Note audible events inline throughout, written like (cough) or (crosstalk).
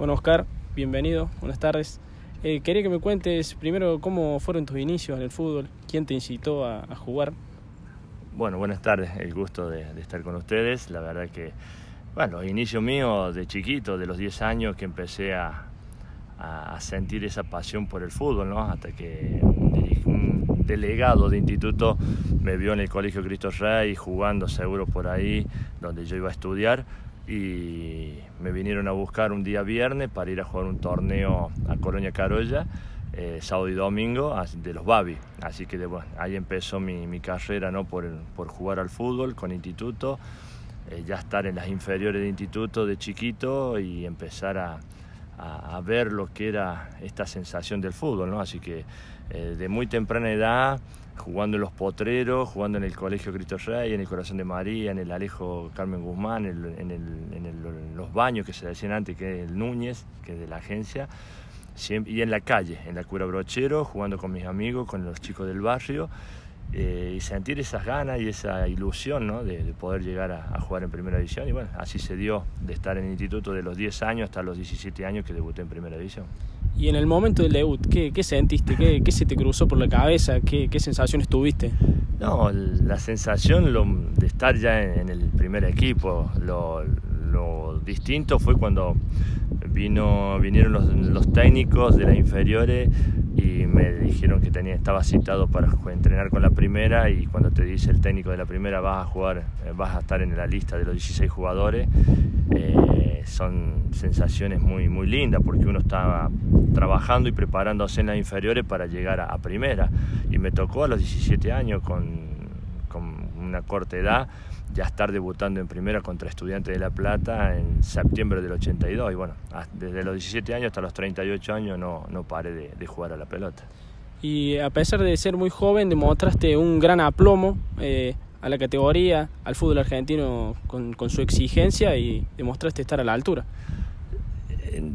Bueno, Oscar, bienvenido, buenas tardes. Eh, quería que me cuentes primero cómo fueron tus inicios en el fútbol, quién te incitó a, jugar. Bueno, buenas tardes, el gusto de, estar con ustedes. La verdad que, bueno, los inicios míos de chiquito, de los 10 años que empecé a, sentir esa pasión por el fútbol, ¿no? Hasta que un, delegado de instituto me vio en el Colegio Cristo Rey jugando seguro por ahí, donde yo iba a estudiar y me vinieron a buscar un día viernes para ir a jugar un torneo a Colonia Carolla, eh, sábado y domingo, de los Babi. Así que ahí empezó mi, carrera ¿no? por, jugar al fútbol con instituto, eh, ya estar en las inferiores de instituto de chiquito y empezar a, ver lo que era esta sensación del fútbol. ¿no? Así que eh, de muy temprana edad jugando en los potreros, jugando en el Colegio Cristo Rey, en el Corazón de María, en el Alejo Carmen Guzmán, en, los baños que se decían antes, que es el Núñez, que es de la agencia, y en la calle, en la Cura Brochero, jugando con mis amigos, con los chicos del barrio, eh, y sentir esas ganas y esa ilusión ¿no? de, poder llegar a, jugar en Primera División. Y bueno, así se dio de estar en el instituto de los 10 años hasta los 17 años que debuté en Primera División. Y en el momento del debut, ¿qué, qué sentiste? ¿Qué, ¿Qué, se te cruzó por la cabeza? ¿Qué, qué sensaciones tuviste? No, la sensación de estar ya en, el primer equipo, lo, lo, distinto fue cuando vino, vinieron los, los técnicos de las inferiores y me dijeron que tenía, estaba citado para entrenar con la primera y cuando te dice el técnico de la primera vas a jugar, eh, vas a estar en la lista de los 16 jugadores, eh, son sensaciones muy, muy lindas porque uno estaba trabajando y preparándose en las inferiores para llegar a, primera. Y me tocó a los 17 años con, con una corta edad ya estar debutando en primera contra Estudiantes de La Plata en septiembre del 82. Y bueno, desde los 17 años hasta los 38 años no, no paré de, jugar a la pelota. Y a pesar de ser muy joven, demostraste un gran aplomo eh, a la categoría, al fútbol argentino con, con, su exigencia y demostraste estar a la altura.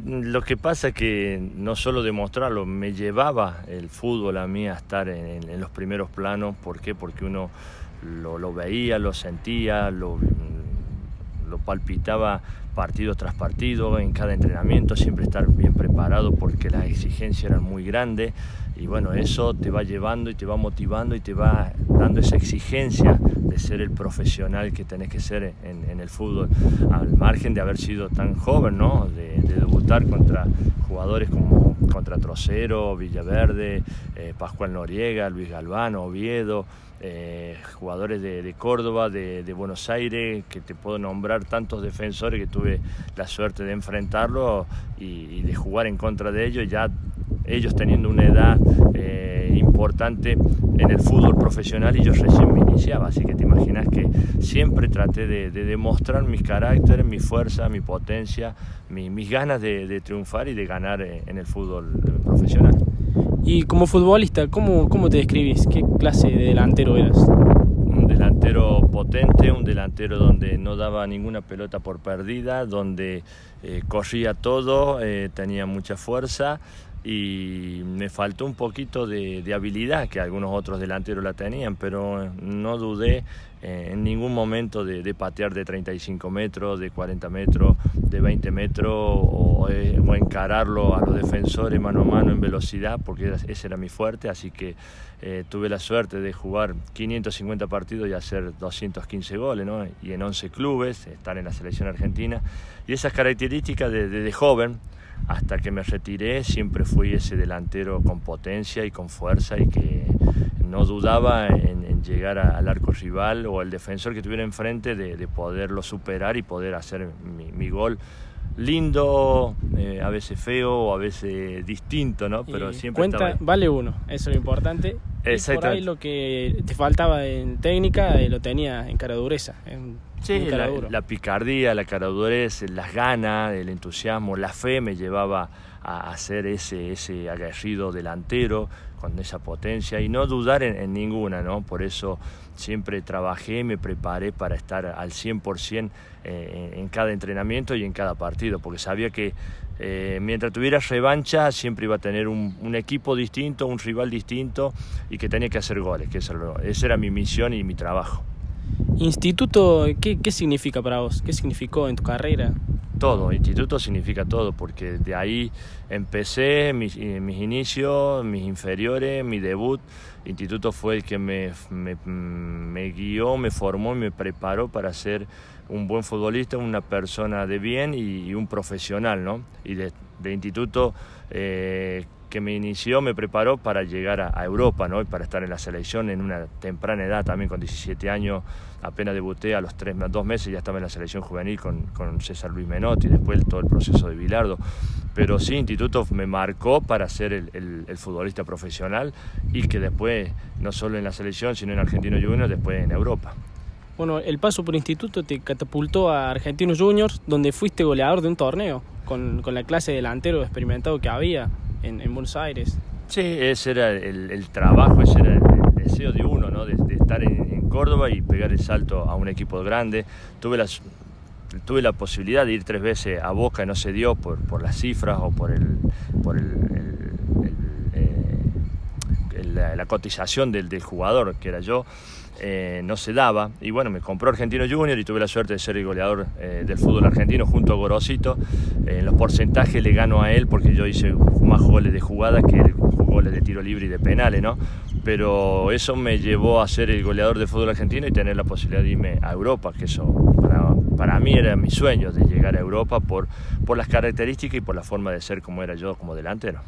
Lo que pasa es que no solo demostrarlo, me llevaba el fútbol a mí a estar en, en los primeros planos. ¿Por qué? Porque uno lo, veía, lo sentía, lo, lo palpitaba partido tras partido, en cada entrenamiento, siempre estar bien preparado porque las exigencias eran muy grandes y bueno, eso te va llevando y te va motivando y te va dando esa exigencia de ser el profesional que tenés que ser en, el fútbol, al margen de haber sido tan joven, ¿no? de, debutar contra jugadores como contra Trocero, Villaverde, eh, Pascual Noriega, Luis Galvano, Oviedo, eh, jugadores de, Córdoba, de, Buenos Aires, que te puedo nombrar tantos defensores que tuve la suerte de enfrentarlo y, de jugar en contra de ellos, ya ellos teniendo una edad eh, importante en el fútbol profesional y yo recién me iniciaba, así que te imaginas que siempre traté de, demostrar mis caracteres, mi fuerza, mi potencia, mis ganas de, triunfar y de ganar eh, en el fútbol profesional. Y como futbolista, ¿cómo, cómo te describís? ¿Qué clase de delantero eras? Un delantero potente, un delantero donde no daba ninguna pelota por perdida, donde eh, corría todo, eh, tenía mucha fuerza y me faltó un poquito de, habilidad que algunos otros delanteros la tenían, pero no dudé eh, en ningún momento de, patear de 35 metros, de 40 metros, de 20 metros o, eh, encararlo a los defensores mano a mano en velocidad, porque ese era mi fuerte, así que eh, tuve la suerte de jugar 550 partidos y hacer 215 goles, ¿no? y en 11 clubes, estar en la selección argentina, y esas características de joven, hasta que me retiré siempre fui ese delantero con potencia y con fuerza y que no dudaba en, llegar al arco rival o al defensor que tuviera enfrente de, poderlo superar y poder hacer mi, gol lindo, eh, a veces feo o a veces distinto, ¿no? Pero siempre cuenta, vale uno, eso es lo importante. Y por ahí lo que te faltaba en técnica eh, lo tenía en cara dureza. Sí, la, picardía, la caradurez, las ganas, el entusiasmo, la fe me llevaba a hacer ese, ese aguerrido delantero con esa potencia y no dudar en, ninguna, ¿no? Por eso siempre trabajé, me preparé para estar al 100% eh, en cada entrenamiento y en cada partido, porque sabía que eh, mientras tuviera revancha siempre iba a tener un, equipo distinto, un rival distinto y que tenía que hacer goles, que esa era mi misión y mi trabajo. Instituto, ¿qué, ¿qué significa para vos? ¿Qué significó en tu carrera? Todo, instituto significa todo, porque de ahí empecé mis, eh, mis inicios, mis inferiores, mi debut. Instituto fue el que me, me, guió, me formó y me preparó para ser un buen futbolista, una persona de bien y, un profesional, ¿no? Y de, instituto eh, que me inició, me preparó para llegar a, Europa, ¿no? Y para estar en la selección en una temprana edad, también con 17 años, apenas debuté a los tres, dos meses ya estaba en la selección juvenil con, con César Luis Menotti, después todo el proceso de Bilardo. Pero sí, Instituto me marcó para ser el, el, futbolista profesional y que después, no solo en la selección, sino en Argentino Juniors, después en Europa. Bueno, el paso por Instituto te catapultó a Argentinos Juniors, donde fuiste goleador de un torneo, con, con la clase delantero experimentado que había en, Buenos Aires. Sí, ese era el, trabajo, ese era el, deseo de uno, ¿no? de, estar en, Córdoba y pegar el salto a un equipo grande. Tuve las, tuve la posibilidad de ir tres veces a Boca y no se dio por, por las cifras o por el, por el, eh, la, cotización del, del, jugador, que era yo. Eh, no se daba. Y bueno, me compró Argentino Junior y tuve la suerte de ser el goleador eh, del fútbol argentino junto a Gorosito. Eh, en los porcentajes le gano a él porque yo hice más goles de jugada que goles de tiro libre y de penales, ¿no? Pero eso me llevó a ser el goleador del fútbol argentino y tener la posibilidad de irme a Europa, que eso para, para mí era mi sueño de llegar a Europa por, por las características y por la forma de ser como era yo como delantero.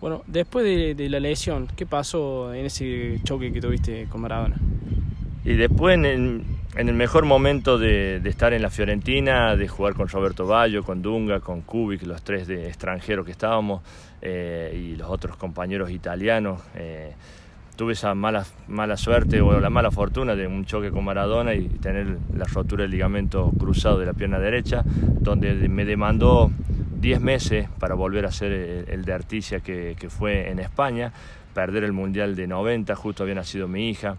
Bueno, después de, la lesión, ¿qué pasó en ese choque que tuviste con Maradona? Y después, en el, mejor momento de, estar en la Fiorentina, de jugar con Roberto Ballo, con Dunga, con Kubik, los tres de extranjeros que estábamos, eh, y los otros compañeros italianos, eh, tuve esa mala, mala suerte o la mala fortuna de un choque con Maradona y tener la rotura del ligamento cruzado de la pierna derecha, donde me demandó 10 meses para volver a ser el, de Articia que, fue en España, perder el Mundial de 90, justo había nacido mi hija.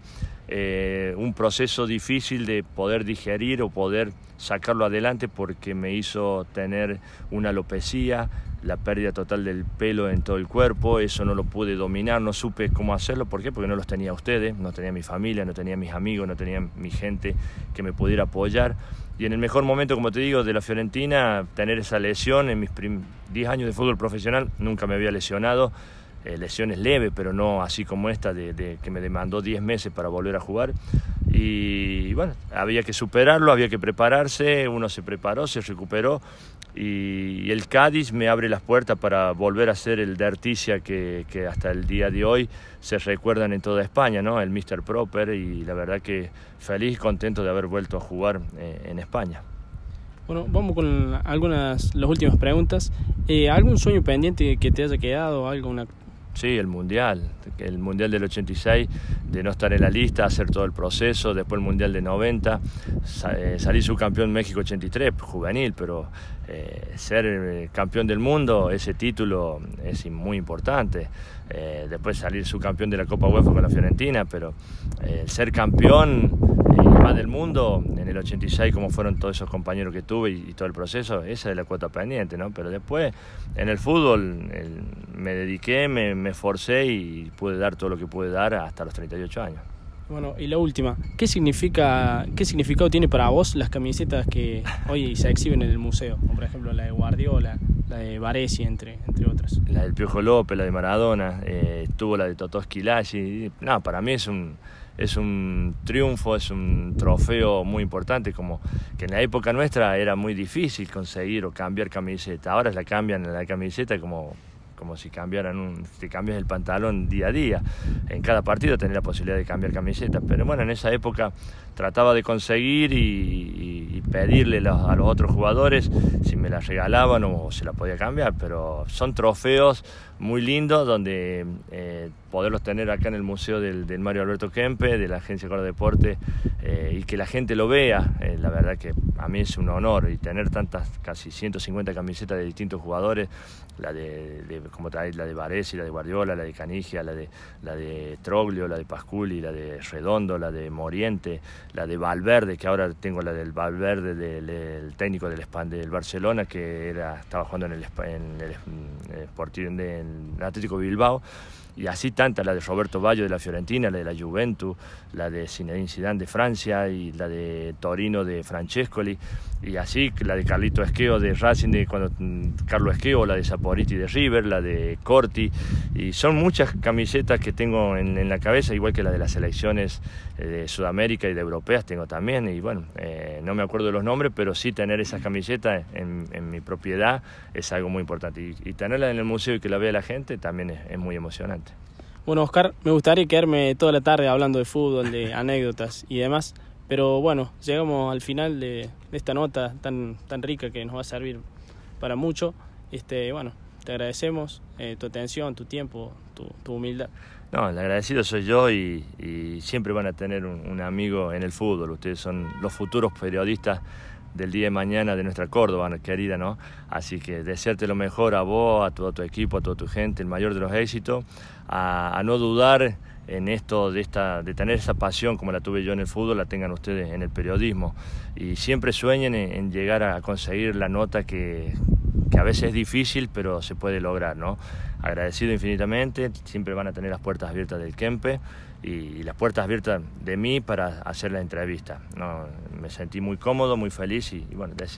Eh, un proceso difícil de poder digerir o poder sacarlo adelante porque me hizo tener una alopecia, la pérdida total del pelo en todo el cuerpo, eso no lo pude dominar, no supe cómo hacerlo, ¿por qué? Porque no los tenía ustedes, no tenía mi familia, no tenía mis amigos, no tenía mi gente que me pudiera apoyar. Y en el mejor momento, como te digo, de la Fiorentina, tener esa lesión en mis 10 años de fútbol profesional, nunca me había lesionado, eh, lesiones leves, pero no así como esta de, que me demandó 10 meses para volver a jugar. Y bueno, había que superarlo, había que prepararse, uno se preparó, se recuperó y, el Cádiz me abre las puertas para volver a ser el de Articia que, que, hasta el día de hoy se recuerdan en toda España, ¿no? el Mr. Proper y la verdad que feliz y contento de haber vuelto a jugar eh, en España. Bueno, vamos con algunas las últimas preguntas. Eh, ¿Algún sueño pendiente que te haya quedado? ¿Alguna Sí, el Mundial, el Mundial del 86, de no estar en la lista, hacer todo el proceso, después el Mundial de 90, eh, salir subcampeón México 83, juvenil, pero eh, ser eh, campeón del mundo, ese título es muy importante. después salir subcampeón de la Copa UEFA con la Fiorentina, pero ser campeón en el 86, como fueron todos esos compañeros que tuve y, todo el proceso, esa es la cuota pendiente, ¿no? Pero después en el fútbol me dediqué, me me esforcé y pude dar todo lo que pude dar hasta los 38 años. Bueno, y la última, ¿qué significa, qué significado tiene para vos las camisetas que hoy se exhiben en el museo? Como por ejemplo la de Guardiola, la de Varesi, entre, entre otras. La del Piojo López, la de Maradona, eh, tuvo la de Totó Esquilachi. No, para mí es un, es un triunfo, es un trofeo muy importante, como que en la época nuestra era muy difícil conseguir o cambiar camiseta. Ahora la cambian la camiseta como como si cambiaran un, cambias el pantalón día a día. En cada partido tenés la posibilidad de cambiar camiseta, pero bueno, en esa época trataba de conseguir y, pedirle a los otros jugadores si me la regalaban o se la podía cambiar, pero son trofeos muy lindos donde eh, poderlos tener acá en el Museo del, Mario Alberto Kempe, de la Agencia Córdoba Deporte, eh, y que la gente lo vea, eh, la verdad que a mí es un honor y tener tantas, casi 150 camisetas de distintos jugadores, la de, como trae, la de Varesi, la de Guardiola, la de Canigia, la de, la de Troglio, la de Pasculi, la de Redondo, la de Moriente, la de Valverde, que ahora tengo la del Valverde del técnico del, del Barcelona, que era, estaba jugando en el, en el, en el Atlético Bilbao y así tantas, la de Roberto Ballo de la Fiorentina, la de la Juventus, la de Zinedine Zidane de Francia y la de Torino de Francescoli. Y así la de Carlito Esqueo de Racing de cuando mm, Carlos Esqueo, la de Saporiti de River, la de Corti. Y son muchas camisetas que tengo en, la cabeza igual que la de las selecciones eh, de Sudamérica y de europeas tengo también. Y bueno eh, no me acuerdo de los nombres pero sí tener esas camisetas en, mi propiedad es algo muy importante. Y, tenerla en el museo y que la vea la gente también es muy emocionante. Bueno, Oscar, me gustaría quedarme toda la tarde hablando de fútbol, de (laughs) anécdotas y demás, pero bueno, llegamos al final de, esta nota tan, tan rica que nos va a servir para mucho. Este, bueno, te agradecemos eh, tu atención, tu tiempo, tu, humildad. No, el agradecido soy yo y, siempre van a tener un, amigo en el fútbol. Ustedes son los futuros periodistas del día de mañana de nuestra Córdoba, querida, ¿no? Así que desearte lo mejor a vos, a todo tu equipo, a toda tu gente, el mayor de los éxitos, a, no dudar en esto de, esta, de tener esa pasión como la tuve yo en el fútbol, la tengan ustedes en el periodismo. Y siempre sueñen en, llegar a conseguir la nota que, que a veces es difícil, pero se puede lograr, ¿no? Agradecido infinitamente, siempre van a tener las puertas abiertas del Kempe y, las puertas abiertas de mí para hacer la entrevista. ¿no? Me sentí muy cómodo, muy feliz y, y bueno,